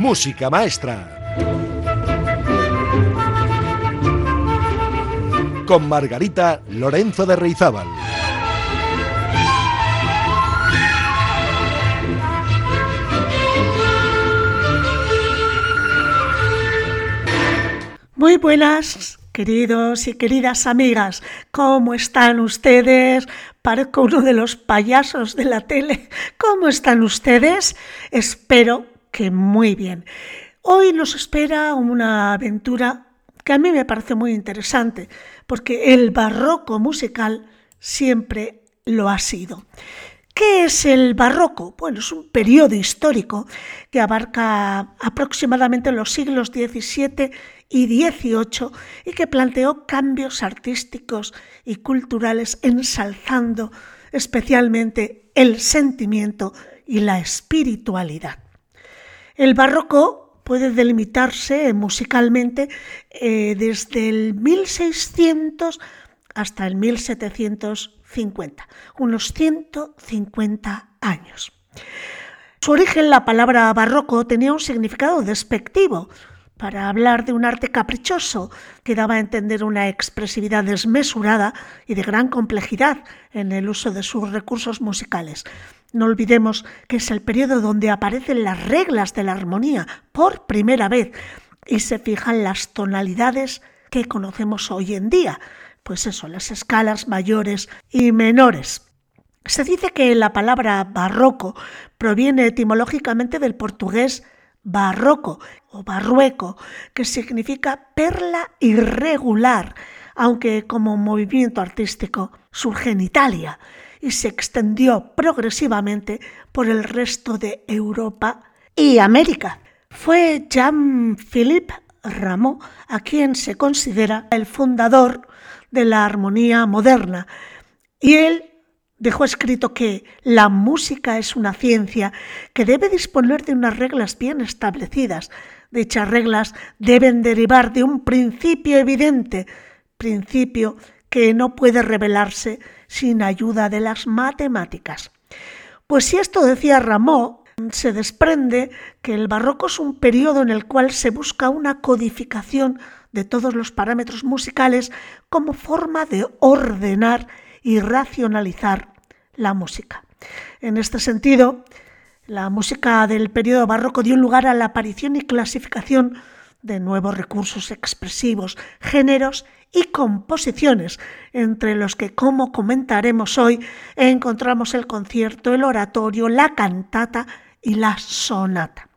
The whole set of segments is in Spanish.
Música Maestra. Con Margarita Lorenzo de Reizábal. Muy buenas, queridos y queridas amigas. ¿Cómo están ustedes? Parezco uno de los payasos de la tele. ¿Cómo están ustedes? Espero que muy bien. Hoy nos espera una aventura que a mí me parece muy interesante, porque el barroco musical siempre lo ha sido. ¿Qué es el barroco? Bueno, es un periodo histórico que abarca aproximadamente los siglos XVII y XVIII y que planteó cambios artísticos y culturales ensalzando especialmente el sentimiento y la espiritualidad. El barroco puede delimitarse musicalmente eh, desde el 1600 hasta el 1700 50, unos 150 años. Su origen, la palabra barroco, tenía un significado despectivo para hablar de un arte caprichoso que daba a entender una expresividad desmesurada y de gran complejidad en el uso de sus recursos musicales. No olvidemos que es el periodo donde aparecen las reglas de la armonía por primera vez y se fijan las tonalidades que conocemos hoy en día, pues eso, las escalas mayores y menores. Se dice que la palabra barroco proviene etimológicamente del portugués barroco o barrueco, que significa perla irregular, aunque como movimiento artístico surge en Italia y se extendió progresivamente por el resto de Europa y América. Fue Jean-Philippe Rameau a quien se considera el fundador de la armonía moderna. Y él dejó escrito que la música es una ciencia que debe disponer de unas reglas bien establecidas. Dichas reglas deben derivar de un principio evidente, principio que no puede revelarse sin ayuda de las matemáticas. Pues si esto decía Rameau, se desprende que el barroco es un periodo en el cual se busca una codificación de todos los parámetros musicales como forma de ordenar y racionalizar la música. En este sentido, la música del periodo barroco dio lugar a la aparición y clasificación de nuevos recursos expresivos, géneros y composiciones, entre los que, como comentaremos hoy, encontramos el concierto, el oratorio, la cantata y la sonata.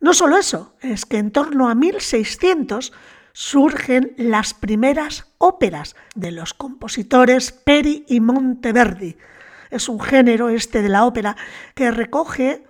No solo eso, es que en torno a 1600 surgen las primeras óperas de los compositores Peri y Monteverdi. Es un género este de la ópera que recoge,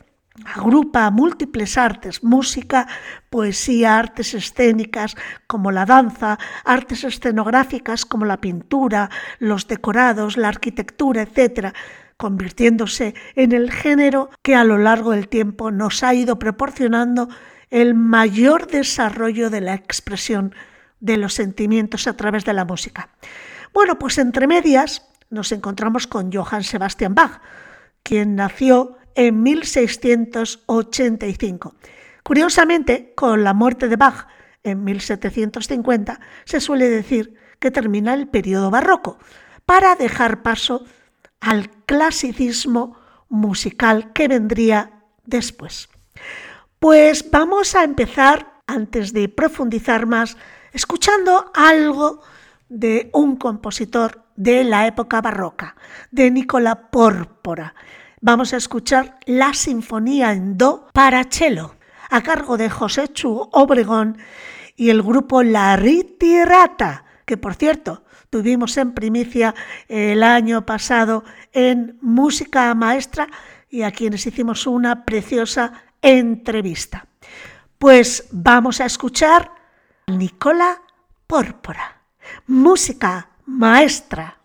agrupa múltiples artes, música, poesía, artes escénicas como la danza, artes escenográficas como la pintura, los decorados, la arquitectura, etc., convirtiéndose en el género que a lo largo del tiempo nos ha ido proporcionando el mayor desarrollo de la expresión de los sentimientos a través de la música. Bueno, pues entre medias nos encontramos con Johann Sebastian Bach, quien nació en 1685. Curiosamente, con la muerte de Bach en 1750, se suele decir que termina el periodo barroco, para dejar paso al clasicismo musical que vendría después. Pues vamos a empezar, antes de profundizar más, escuchando algo de un compositor de la época barroca, de Nicola Pórpora. Vamos a escuchar la Sinfonía en Do para cello, a cargo de José Chu Obregón y el grupo La Ritirata, que por cierto tuvimos en primicia el año pasado en Música Maestra y a quienes hicimos una preciosa entrevista. Pues vamos a escuchar Nicola Pórpora, música maestra.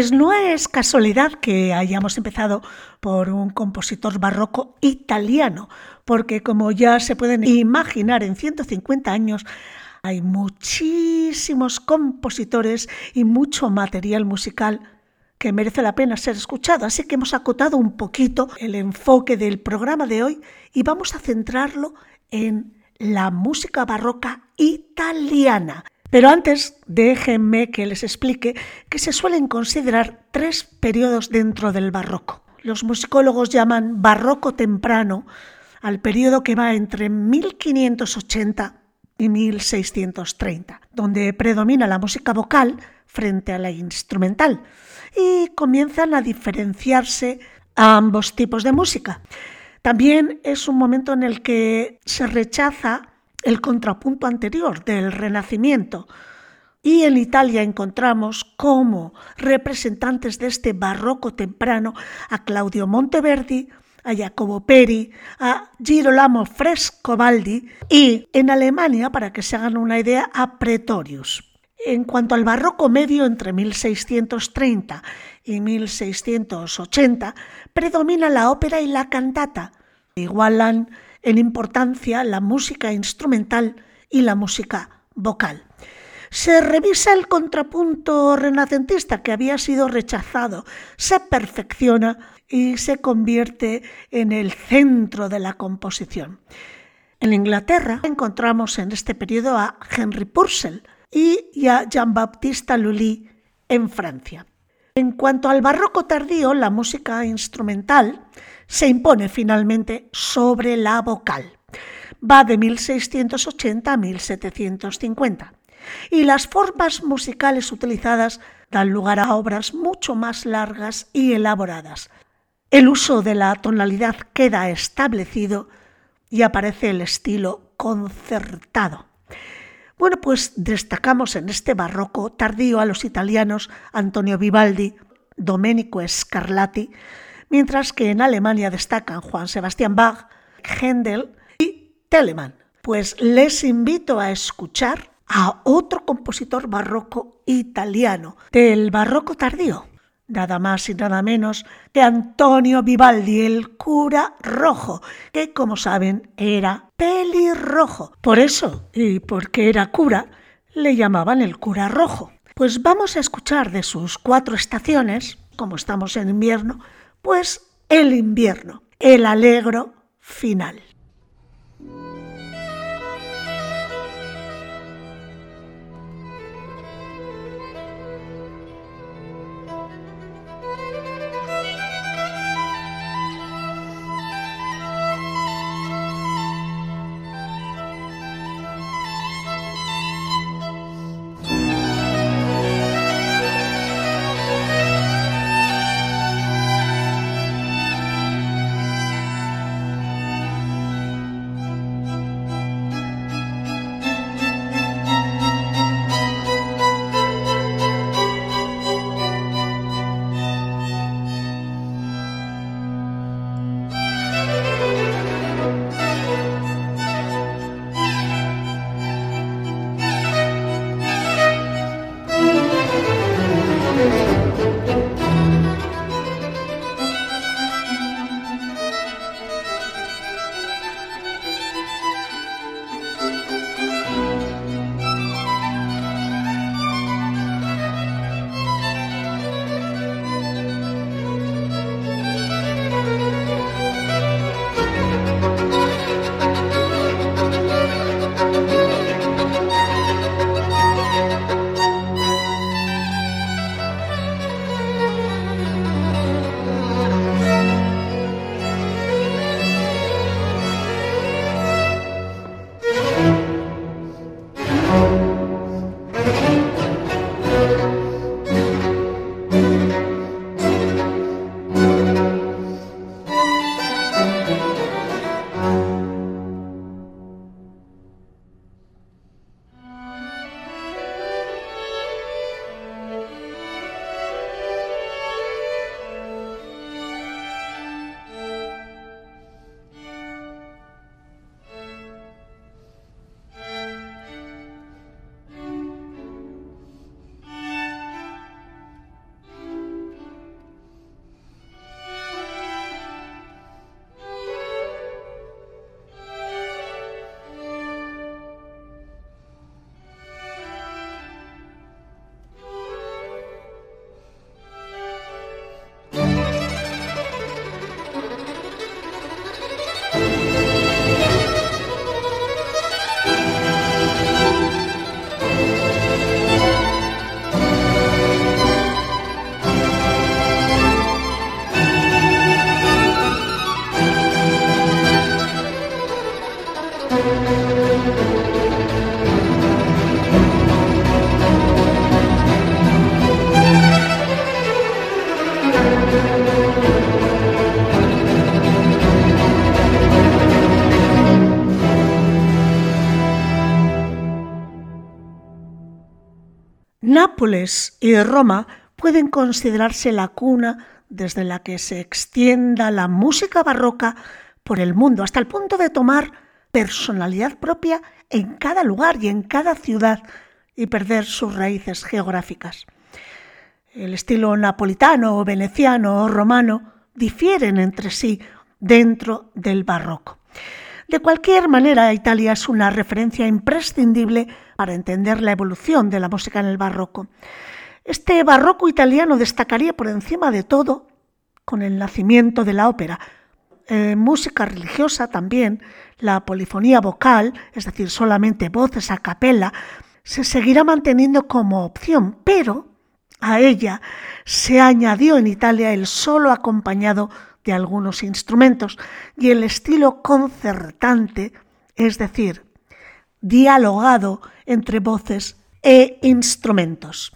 Pues no es casualidad que hayamos empezado por un compositor barroco italiano, porque como ya se pueden imaginar, en 150 años hay muchísimos compositores y mucho material musical que merece la pena ser escuchado. Así que hemos acotado un poquito el enfoque del programa de hoy y vamos a centrarlo en la música barroca italiana. Pero antes, déjenme que les explique que se suelen considerar tres periodos dentro del barroco. Los musicólogos llaman barroco temprano al periodo que va entre 1580 y 1630, donde predomina la música vocal frente a la instrumental y comienzan a diferenciarse ambos tipos de música. También es un momento en el que se rechaza el contrapunto anterior del Renacimiento. Y en Italia encontramos como representantes de este barroco temprano a Claudio Monteverdi, a Jacobo Peri, a Girolamo Frescobaldi y en Alemania, para que se hagan una idea, a Pretorius. En cuanto al barroco medio entre 1630 y 1680, predomina la ópera y la cantata. Igualan en importancia la música instrumental y la música vocal. Se revisa el contrapunto renacentista que había sido rechazado, se perfecciona y se convierte en el centro de la composición. En Inglaterra encontramos en este periodo a Henry Purcell y a Jean-Baptiste Lully en Francia. En cuanto al barroco tardío, la música instrumental se impone finalmente sobre la vocal. Va de 1680 a 1750. Y las formas musicales utilizadas dan lugar a obras mucho más largas y elaboradas. El uso de la tonalidad queda establecido y aparece el estilo concertado. Bueno, pues destacamos en este barroco tardío a los italianos Antonio Vivaldi, Domenico Scarlatti, mientras que en Alemania destacan Juan Sebastián Bach, Händel y Telemann. Pues les invito a escuchar a otro compositor barroco italiano del barroco tardío, nada más y nada menos que Antonio Vivaldi, el cura rojo, que como saben era pelirrojo. Por eso, y porque era cura, le llamaban el cura rojo. Pues vamos a escuchar de sus cuatro estaciones, como estamos en invierno, pues el invierno, el alegro final. Nápoles y Roma pueden considerarse la cuna desde la que se extienda la música barroca por el mundo, hasta el punto de tomar personalidad propia en cada lugar y en cada ciudad y perder sus raíces geográficas. El estilo napolitano veneciano o romano difieren entre sí dentro del barroco. De cualquier manera, Italia es una referencia imprescindible para entender la evolución de la música en el barroco. Este barroco italiano destacaría por encima de todo con el nacimiento de la ópera. música religiosa también, la polifonía vocal, es decir, solamente voces a capella, se seguirá manteniendo como opción, pero a ella se añadió en Italia el solo acompañado algunos instrumentos y el estilo concertante, es decir, dialogado entre voces e instrumentos.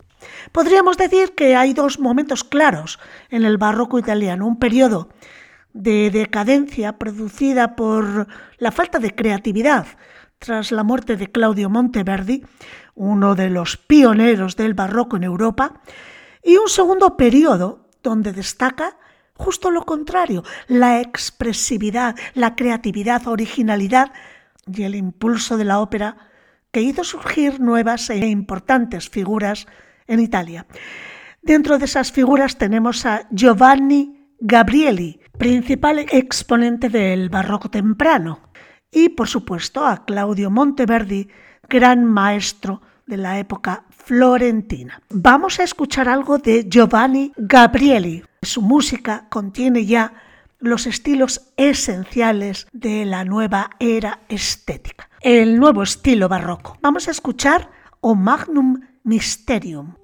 Podríamos decir que hay dos momentos claros en el barroco italiano, un periodo de decadencia producida por la falta de creatividad tras la muerte de Claudio Monteverdi, uno de los pioneros del barroco en Europa, y un segundo periodo donde destaca justo lo contrario, la expresividad, la creatividad, originalidad y el impulso de la ópera que hizo surgir nuevas e importantes figuras en Italia. Dentro de esas figuras tenemos a Giovanni Gabrieli, principal exponente del barroco temprano, y por supuesto a Claudio Monteverdi, gran maestro de la época florentina. Vamos a escuchar algo de Giovanni Gabrieli. Su música contiene ya los estilos esenciales de la nueva era estética, el nuevo estilo barroco. Vamos a escuchar O Magnum Mysterium.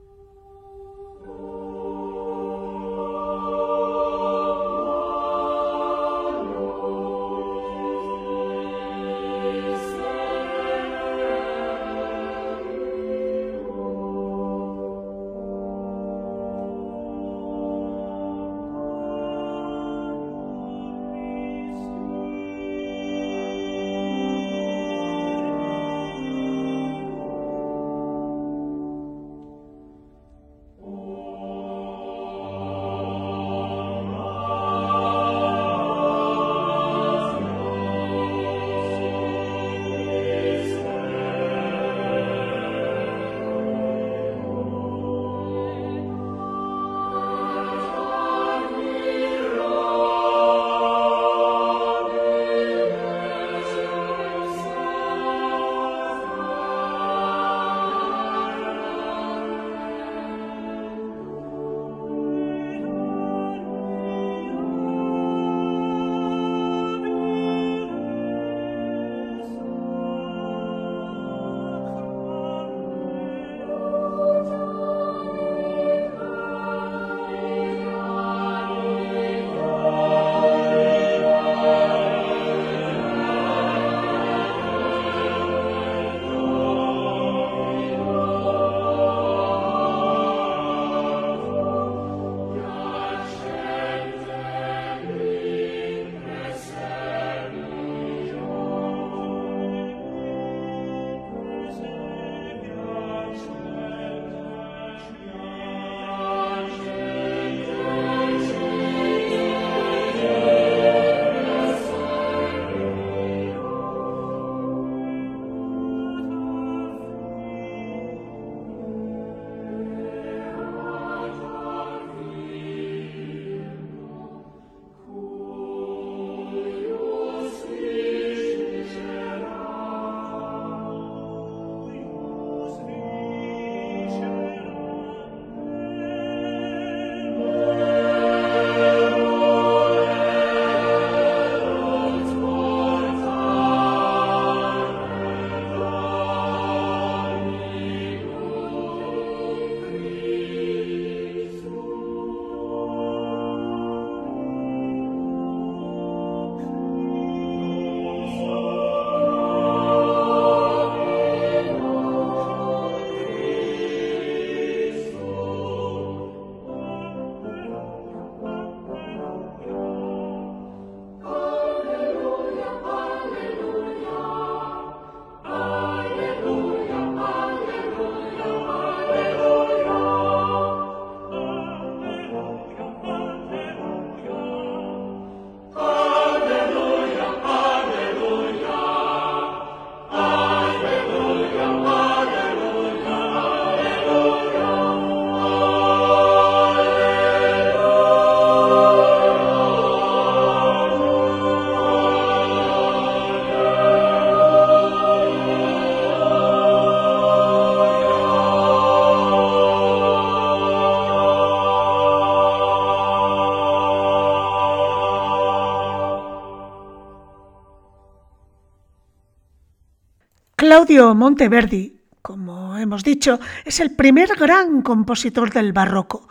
Claudio Monteverdi, como hemos dicho, es el primer gran compositor del barroco.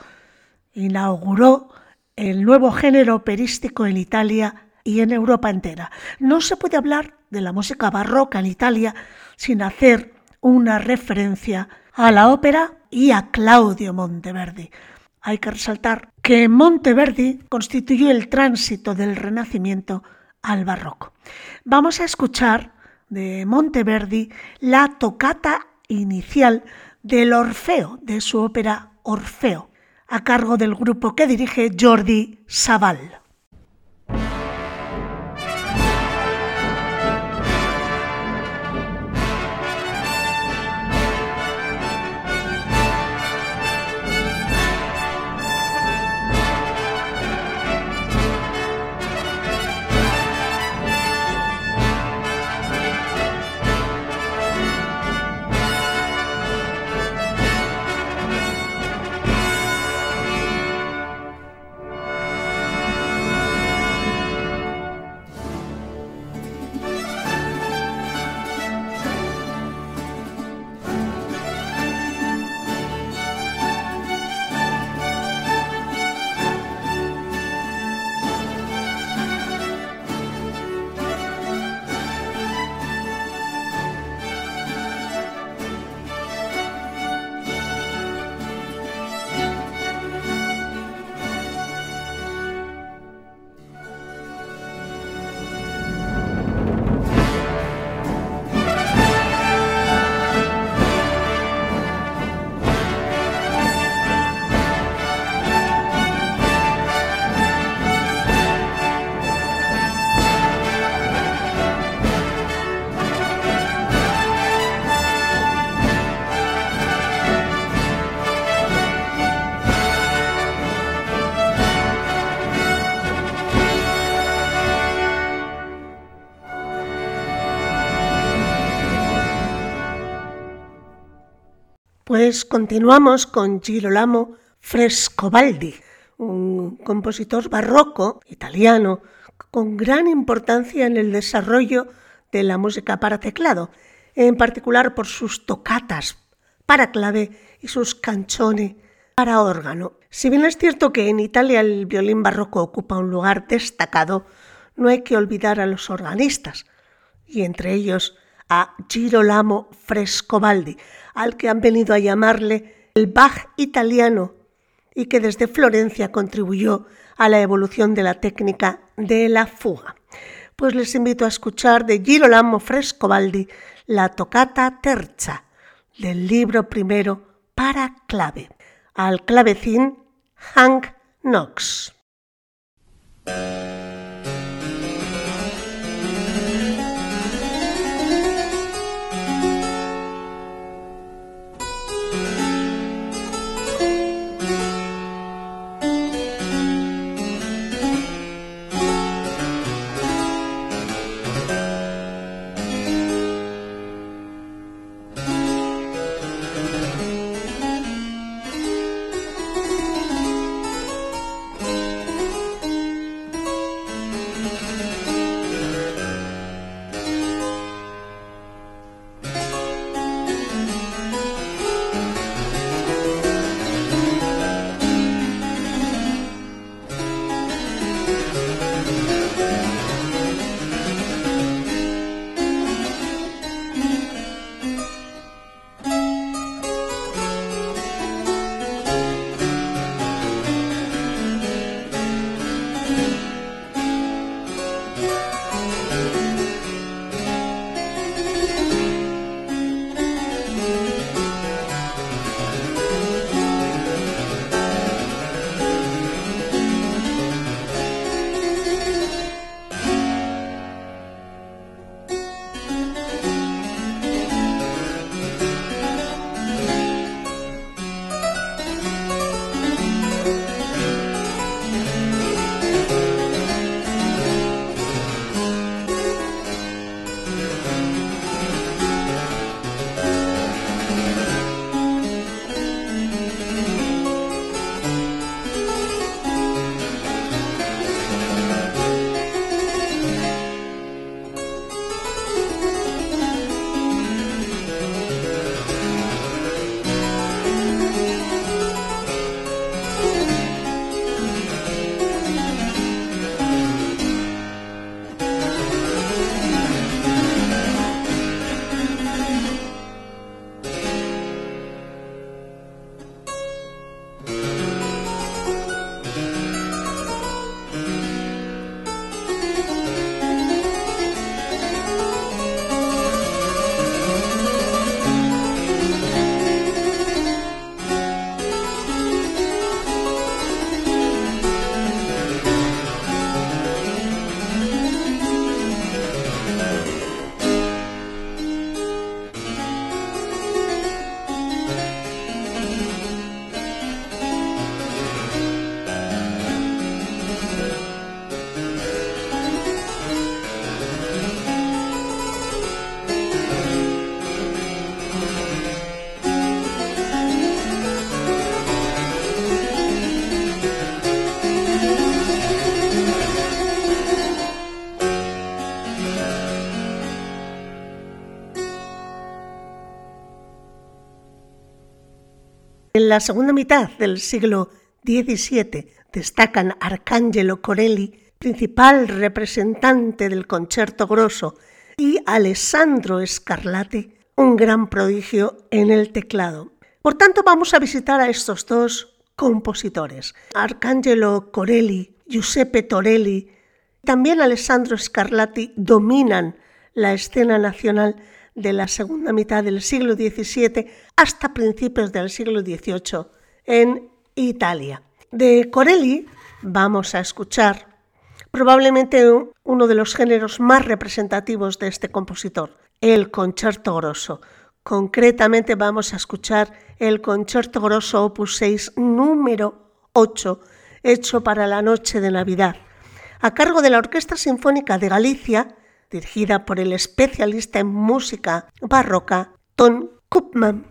Inauguró el nuevo género operístico en Italia y en Europa entera. No se puede hablar de la música barroca en Italia sin hacer una referencia a la ópera y a Claudio Monteverdi. Hay que resaltar que Monteverdi constituyó el tránsito del Renacimiento al barroco. Vamos a escuchar de Monteverdi la tocata inicial del Orfeo, de su ópera Orfeo, a cargo del grupo que dirige Jordi Savall. Continuamos con Girolamo Frescobaldi, un compositor barroco italiano con gran importancia en el desarrollo de la música para teclado, en particular por sus tocatas para clave y sus canzoni para órgano. Si bien es cierto que en Italia el violín barroco ocupa un lugar destacado, no hay que olvidar a los organistas, y entre ellos a Girolamo Frescobaldi, al que han venido a llamarle el Bach italiano y que desde Florencia contribuyó a la evolución de la técnica de la fuga. Pues les invito a escuchar de Girolamo Frescobaldi la tocata terza del libro primero para clave, al clavecín Hank Knox. En la segunda mitad del siglo XVII destacan Arcangelo Corelli, principal representante del concierto grosso, y Alessandro Scarlatti, un gran prodigio en el teclado. Por tanto, vamos a visitar a estos dos compositores, Arcangelo Corelli, Giuseppe Torelli, también Alessandro Scarlatti dominan la escena nacional de la segunda mitad del siglo XVII hasta principios del siglo XVIII en Italia. De Corelli vamos a escuchar probablemente uno de los géneros más representativos de este compositor, el concierto grosso. Concretamente vamos a escuchar el concierto grosso opus 6 número 8, hecho para la noche de Navidad, a cargo de la Orquesta Sinfónica de Galicia, dirigida por el especialista en música barroca Tom Kupman.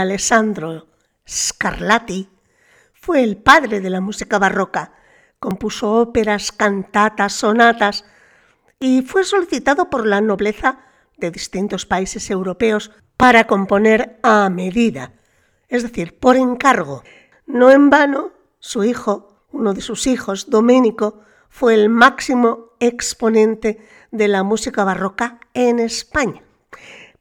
Alessandro Scarlatti fue el padre de la música barroca. Compuso óperas, cantatas, sonatas y fue solicitado por la nobleza de distintos países europeos para componer a medida, es decir, por encargo. No en vano, su hijo, uno de sus hijos, Doménico, fue el máximo exponente de la música barroca en España.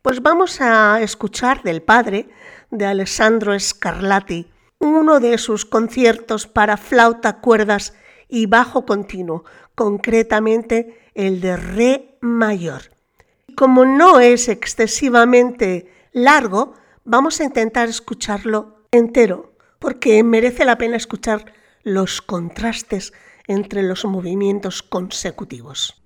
Pues vamos a escuchar del padre de Alessandro Scarlatti uno de sus conciertos para flauta, cuerdas y bajo continuo, concretamente el de Re mayor. Como no es excesivamente largo, vamos a intentar escucharlo entero, porque merece la pena escuchar los contrastes entre los movimientos consecutivos.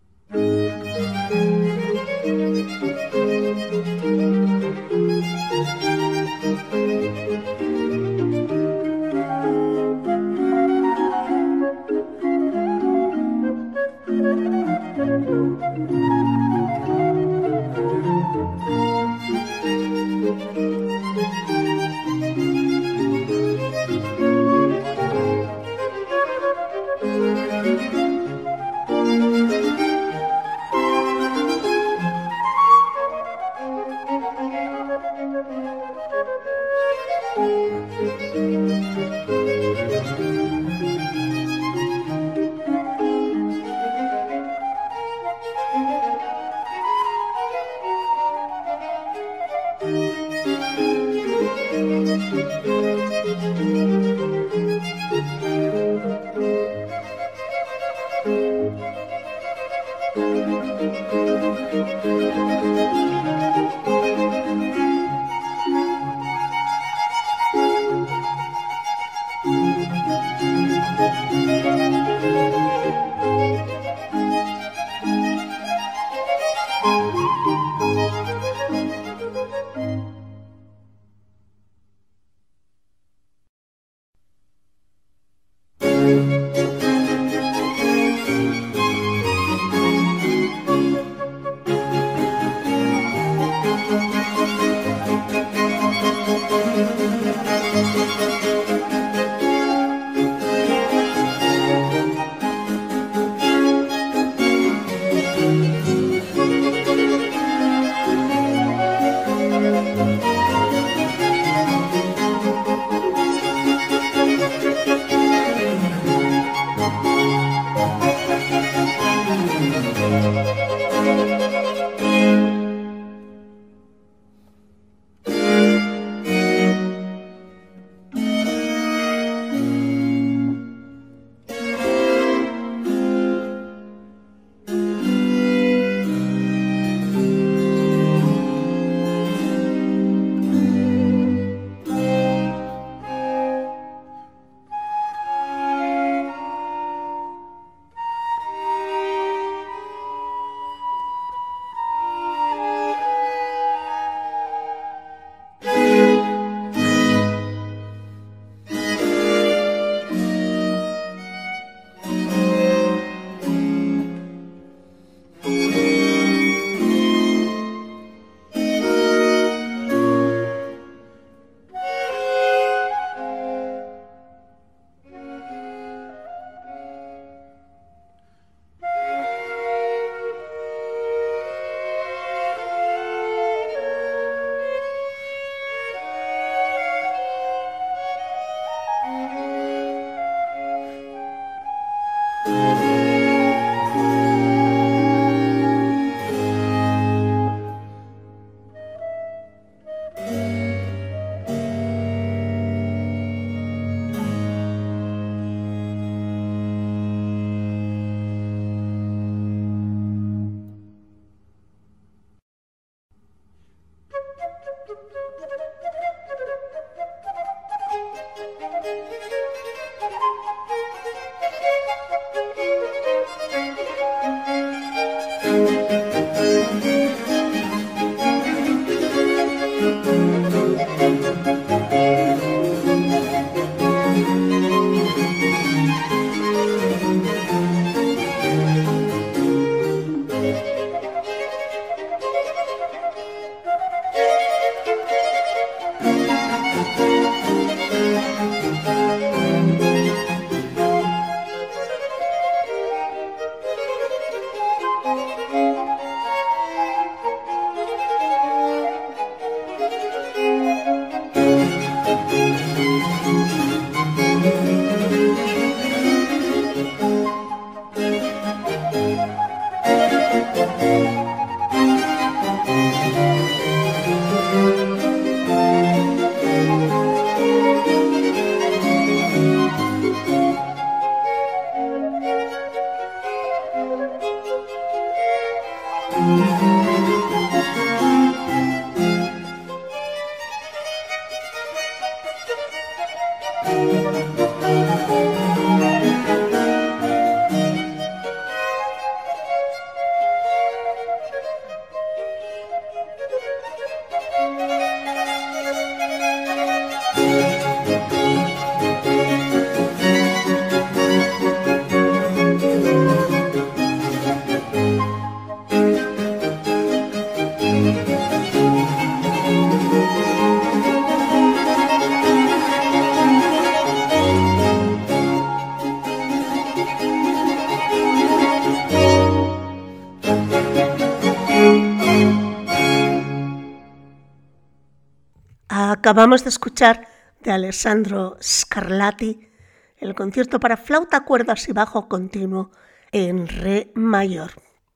Acabamos de escuchar de Alessandro Scarlatti el concierto para flauta, cuerdas y bajo continuo en re mayor.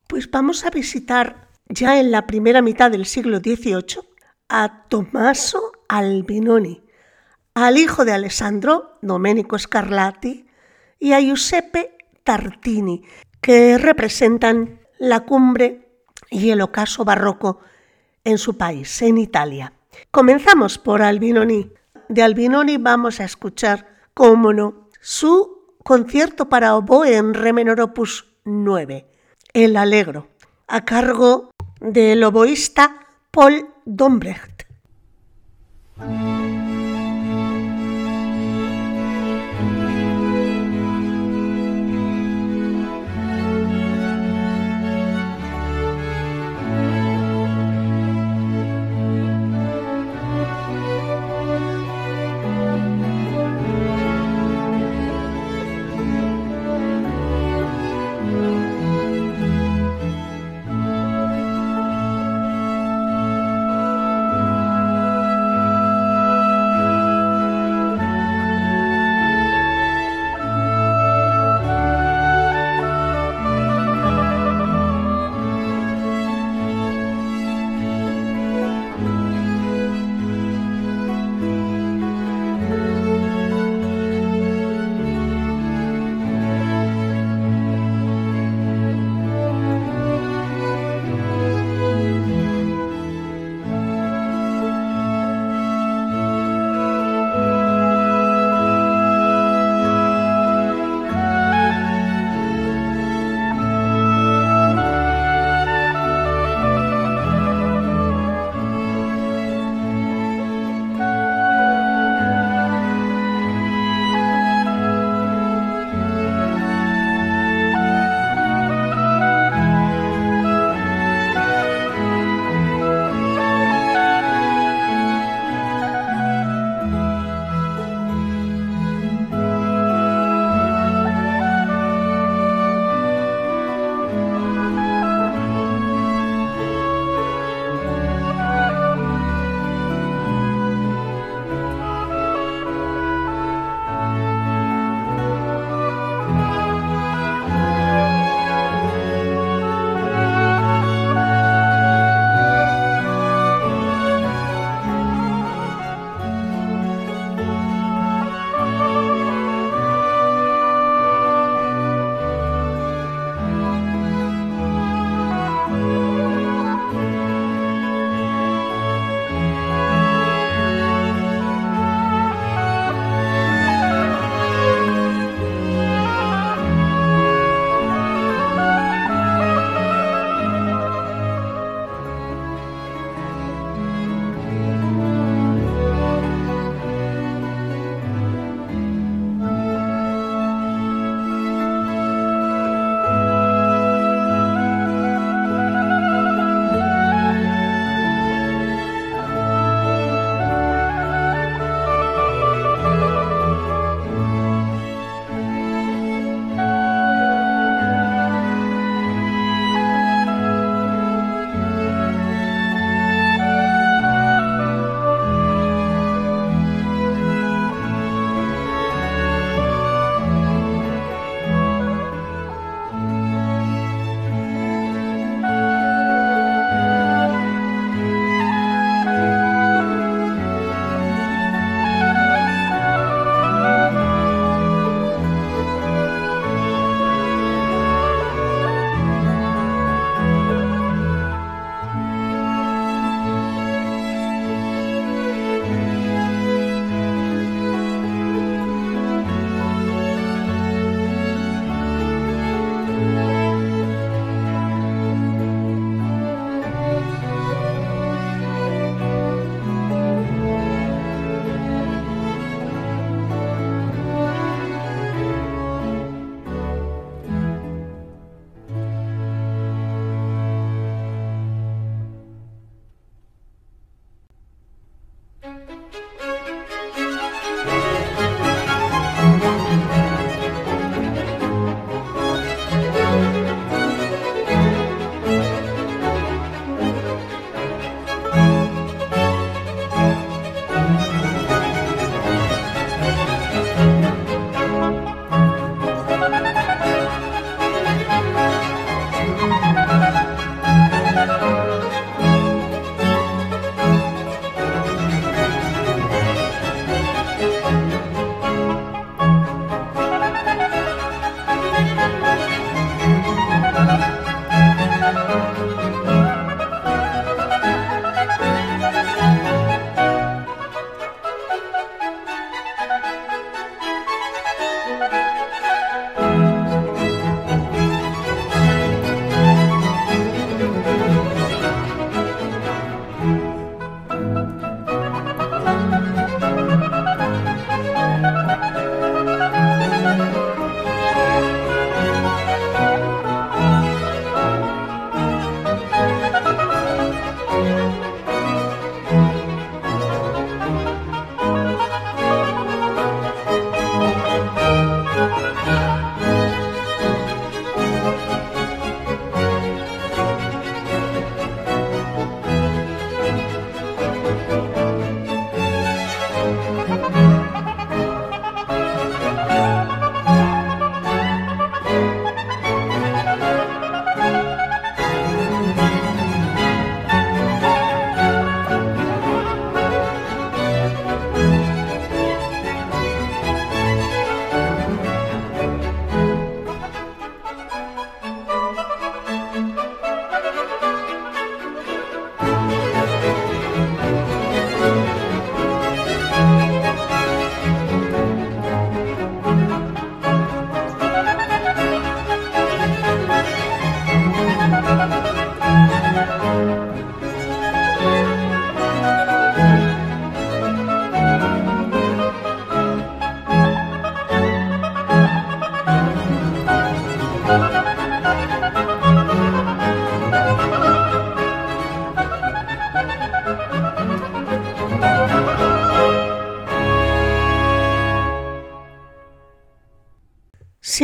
Pues vamos a visitar ya en la primera mitad del siglo XVIII a Tommaso Albinoni, al hijo de Alessandro, Domenico Scarlatti, y a Giuseppe Tartini, que representan la cumbre y el ocaso barroco en su país, en Italia. Comenzamos por Albinoni. De Albinoni vamos a escuchar, cómo no, su concierto para oboe en re menor opus 9, El Alegro, a cargo del oboísta Paul Dombrecht.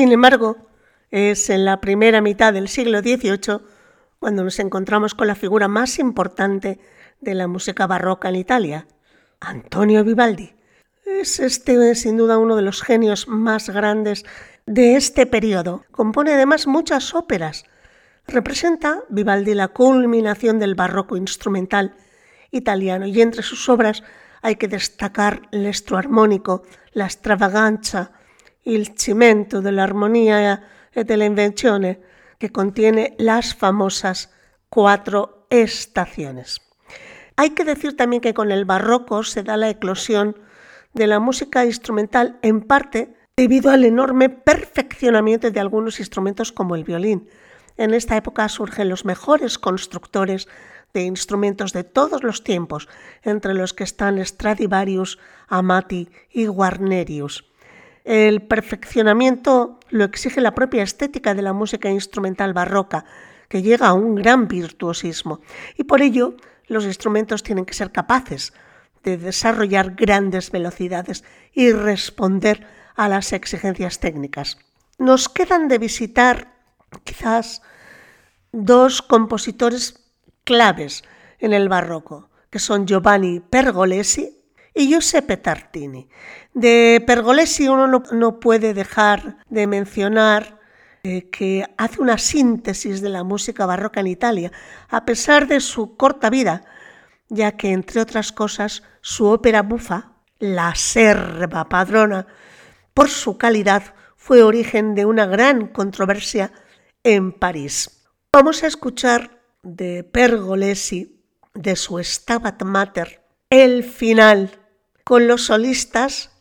Sin embargo, es en la primera mitad del siglo XVIII cuando nos encontramos con la figura más importante de la música barroca en Italia, Antonio Vivaldi. Es este sin duda uno de los genios más grandes de este periodo. Compone además muchas óperas. Representa Vivaldi la culminación del barroco instrumental italiano y entre sus obras hay que destacar el armónico, la extravaganza, el cimento de la armonía e de la invención, que contiene las famosas cuatro estaciones. Hay que decir también que con el barroco se da la eclosión de la música instrumental en parte debido al enorme perfeccionamiento de algunos instrumentos como el violín. En esta época surgen los mejores constructores de instrumentos de todos los tiempos, entre los que están Stradivarius, Amati y Guarnerius. El perfeccionamiento lo exige la propia estética de la música instrumental barroca, que llega a un gran virtuosismo, y por ello los instrumentos tienen que ser capaces de desarrollar grandes velocidades y responder a las exigencias técnicas. Nos quedan de visitar quizás dos compositores claves en el barroco, que son Giovanni Pergolesi y Giuseppe Tartini. De Pergolesi uno no, puede dejar de mencionar eh, que hace una síntesis de la música barroca en Italia, a pesar de su corta vida, ya que, entre otras cosas, su ópera bufa, La Serva Padrona, por su calidad, fue origen de una gran controversia en París. Vamos a escuchar de Pergolesi, de su Stabat Mater, el final, con los solistas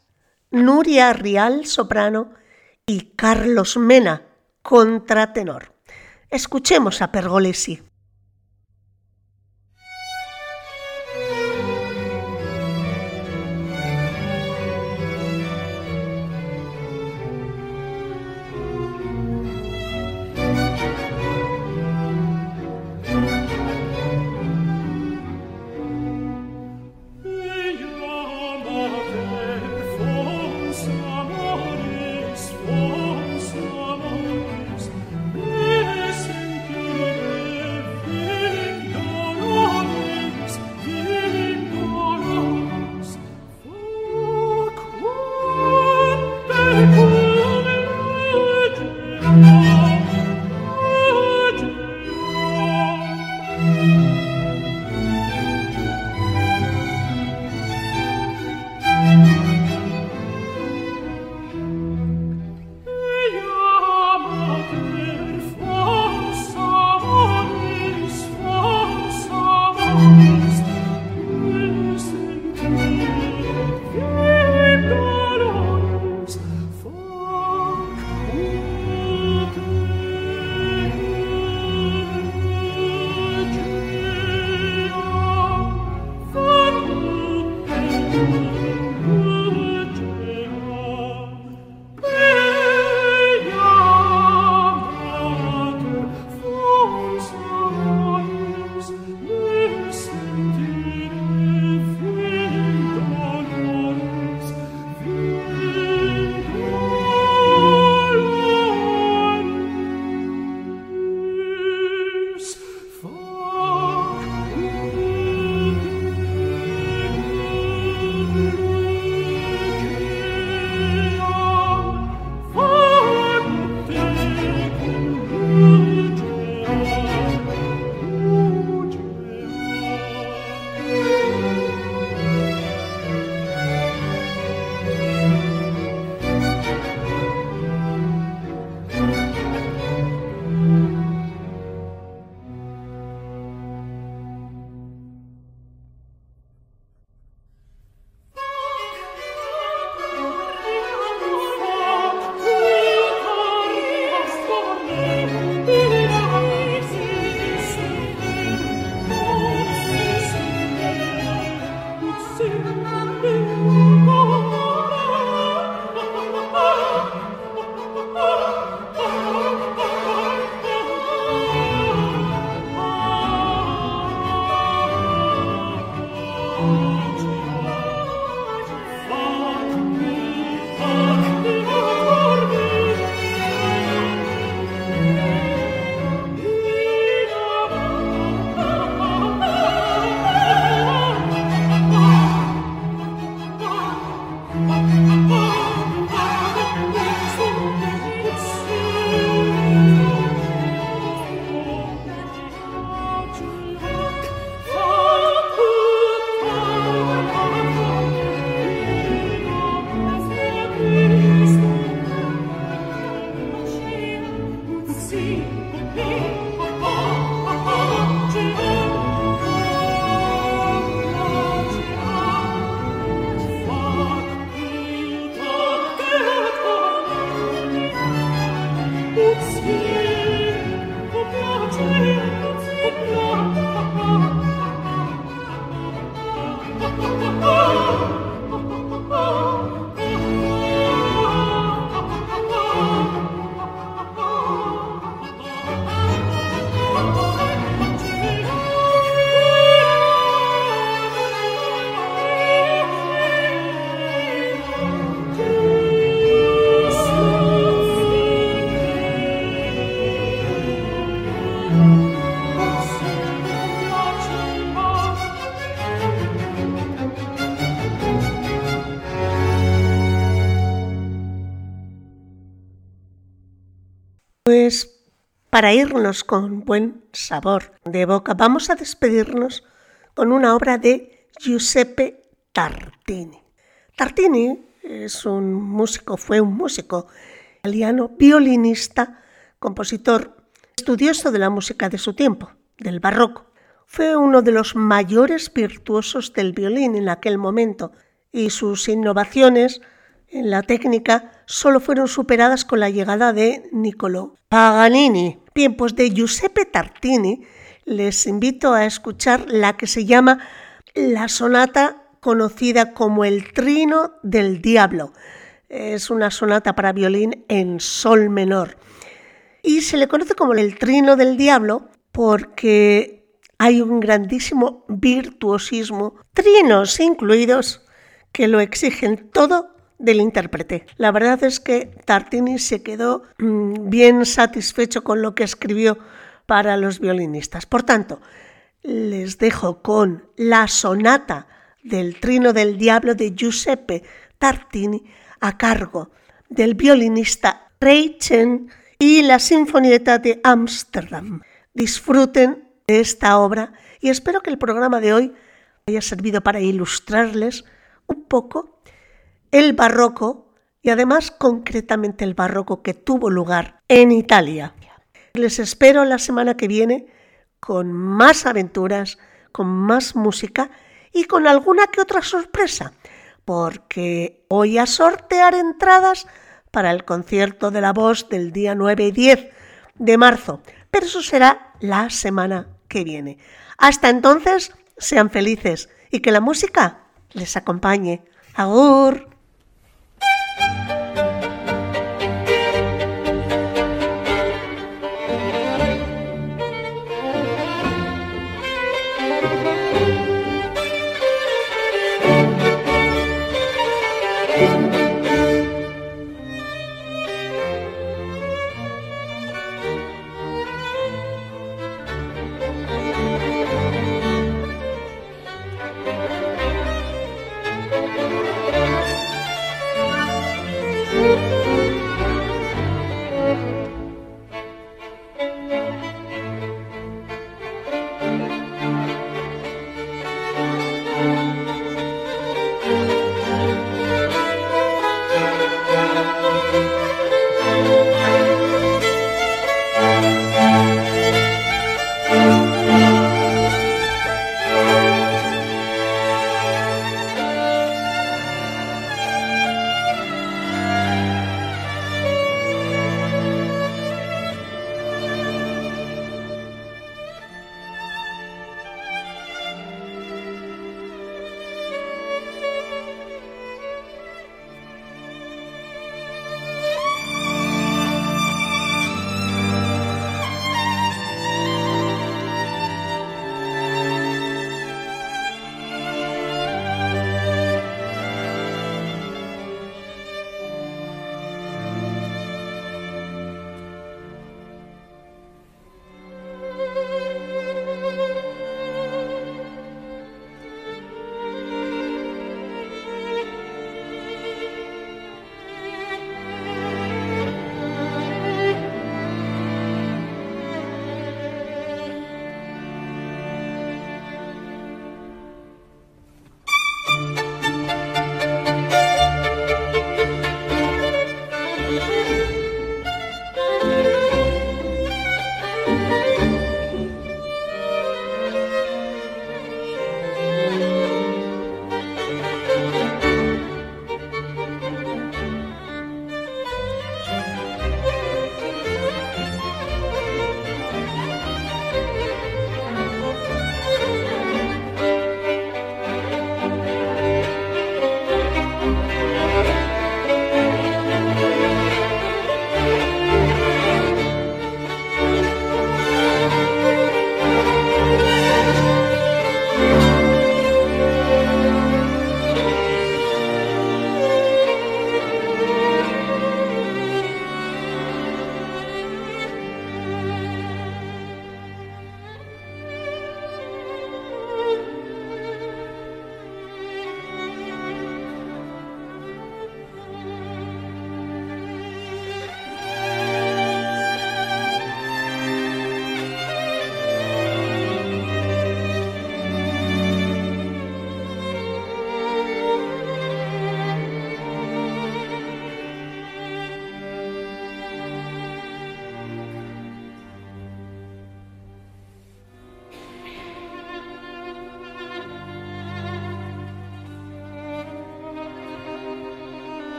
Nuria Rial, soprano, y Carlos Mena, contratenor. Escuchemos a Pergolesi. Pues para irnos con buen sabor de boca, vamos a despedirnos con una obra de Giuseppe Tartini. Tartini es un músico, fue un músico italiano, violinista, compositor, estudioso de la música de su tiempo, del barroco. Fue uno de los mayores virtuosos del violín en aquel momento y sus innovaciones en la técnica solo fueron superadas con la llegada de Niccolò Paganini. Bien, pues de Giuseppe Tartini les invito a escuchar la que se llama la sonata conocida como el Trino del Diablo. Es una sonata para violín en sol menor. Y se le conoce como el Trino del Diablo porque hay un grandísimo virtuosismo, trinos incluidos, que lo exigen todo del intérprete. La verdad es que Tartini se quedó mm, bien satisfecho con lo que escribió para los violinistas. Por tanto, les dejo con la sonata del Trino del Diablo de Giuseppe Tartini a cargo del violinista Ray Chen y la Sinfonieta de Ámsterdam. Disfruten de esta obra y espero que el programa de hoy haya servido para ilustrarles un poco el barroco y además concretamente el barroco que tuvo lugar en Italia. Les espero la semana que viene con más aventuras, con más música y con alguna que otra sorpresa, porque voy a sortear entradas para el concierto de la voz del día 9 y 10 de marzo, pero eso será la semana que viene. Hasta entonces, sean felices y que la música les acompañe. Agur.